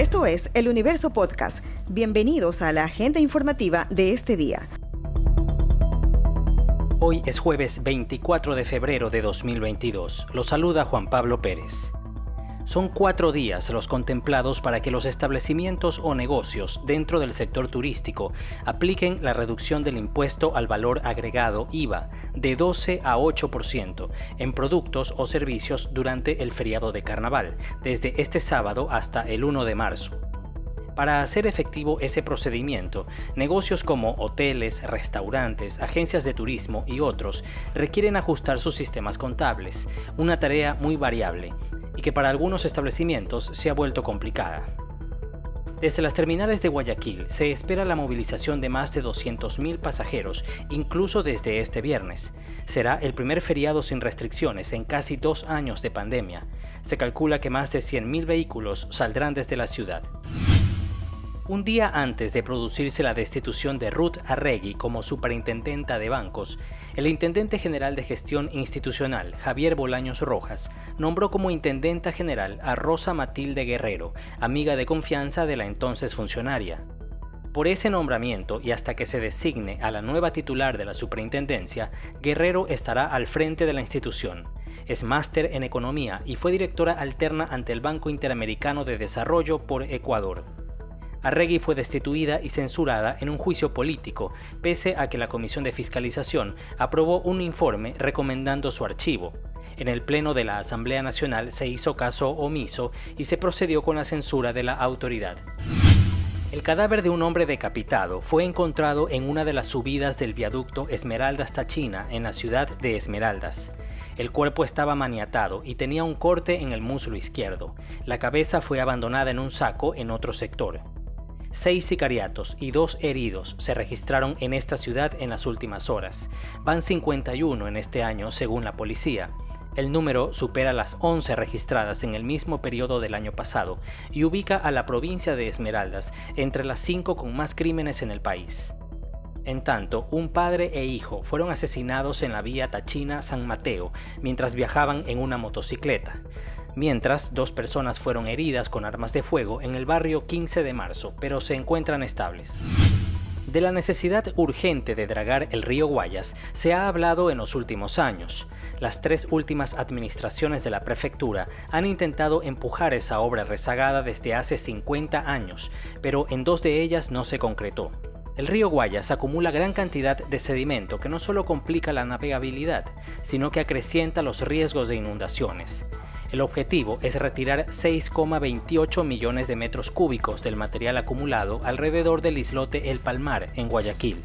Esto es El Universo Podcast. Bienvenidos a la agenda informativa de este día. Hoy es jueves 24 de febrero de 2022. Lo saluda Juan Pablo Pérez. Son cuatro días los contemplados para que los establecimientos o negocios dentro del sector turístico apliquen la reducción del impuesto al valor agregado IVA de 12 a 8% en productos o servicios durante el feriado de carnaval, desde este sábado hasta el 1 de marzo. Para hacer efectivo ese procedimiento, negocios como hoteles, restaurantes, agencias de turismo y otros requieren ajustar sus sistemas contables, una tarea muy variable que para algunos establecimientos se ha vuelto complicada. Desde las terminales de Guayaquil se espera la movilización de más de 200.000 pasajeros, incluso desde este viernes. Será el primer feriado sin restricciones en casi dos años de pandemia. Se calcula que más de 100.000 vehículos saldrán desde la ciudad. Un día antes de producirse la destitución de Ruth Arregui como superintendenta de bancos, el intendente general de gestión institucional, Javier Bolaños Rojas, nombró como intendenta general a Rosa Matilde Guerrero, amiga de confianza de la entonces funcionaria. Por ese nombramiento y hasta que se designe a la nueva titular de la superintendencia, Guerrero estará al frente de la institución. Es máster en economía y fue directora alterna ante el Banco Interamericano de Desarrollo por Ecuador. Arregui fue destituida y censurada en un juicio político, pese a que la Comisión de Fiscalización aprobó un informe recomendando su archivo. En el Pleno de la Asamblea Nacional se hizo caso omiso y se procedió con la censura de la autoridad. El cadáver de un hombre decapitado fue encontrado en una de las subidas del viaducto Esmeraldas Tachina en la ciudad de Esmeraldas. El cuerpo estaba maniatado y tenía un corte en el muslo izquierdo. La cabeza fue abandonada en un saco en otro sector. Seis sicariatos y dos heridos se registraron en esta ciudad en las últimas horas. Van 51 en este año, según la policía. El número supera las 11 registradas en el mismo periodo del año pasado y ubica a la provincia de Esmeraldas entre las cinco con más crímenes en el país. En tanto, un padre e hijo fueron asesinados en la vía Tachina-San Mateo mientras viajaban en una motocicleta mientras dos personas fueron heridas con armas de fuego en el barrio 15 de marzo, pero se encuentran estables. De la necesidad urgente de dragar el río Guayas se ha hablado en los últimos años. Las tres últimas administraciones de la prefectura han intentado empujar esa obra rezagada desde hace 50 años, pero en dos de ellas no se concretó. El río Guayas acumula gran cantidad de sedimento que no solo complica la navegabilidad, sino que acrecienta los riesgos de inundaciones. El objetivo es retirar 6,28 millones de metros cúbicos del material acumulado alrededor del islote El Palmar, en Guayaquil.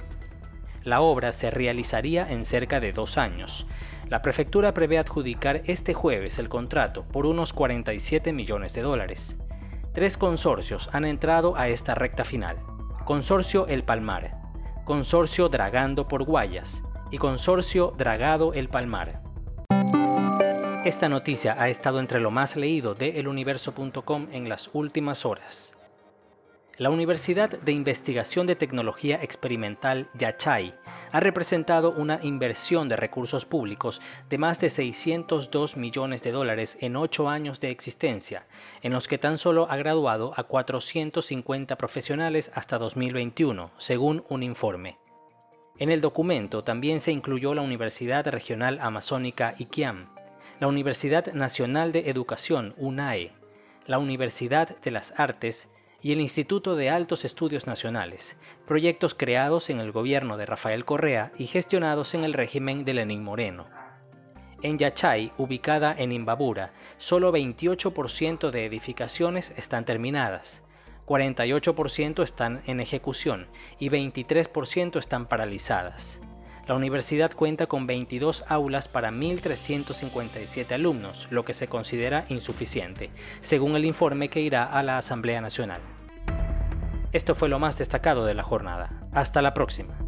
La obra se realizaría en cerca de dos años. La prefectura prevé adjudicar este jueves el contrato por unos 47 millones de dólares. Tres consorcios han entrado a esta recta final. Consorcio El Palmar, Consorcio Dragando por Guayas y Consorcio Dragado El Palmar. Esta noticia ha estado entre lo más leído de eluniverso.com en las últimas horas. La Universidad de Investigación de Tecnología Experimental Yachay ha representado una inversión de recursos públicos de más de 602 millones de dólares en ocho años de existencia, en los que tan solo ha graduado a 450 profesionales hasta 2021, según un informe. En el documento también se incluyó la Universidad Regional Amazónica Iquiam, la Universidad Nacional de Educación, UNAE, la Universidad de las Artes y el Instituto de Altos Estudios Nacionales, proyectos creados en el gobierno de Rafael Correa y gestionados en el régimen de Lenín Moreno. En Yachay, ubicada en Imbabura, solo 28% de edificaciones están terminadas, 48% están en ejecución y 23% están paralizadas. La universidad cuenta con 22 aulas para 1.357 alumnos, lo que se considera insuficiente, según el informe que irá a la Asamblea Nacional. Esto fue lo más destacado de la jornada. Hasta la próxima.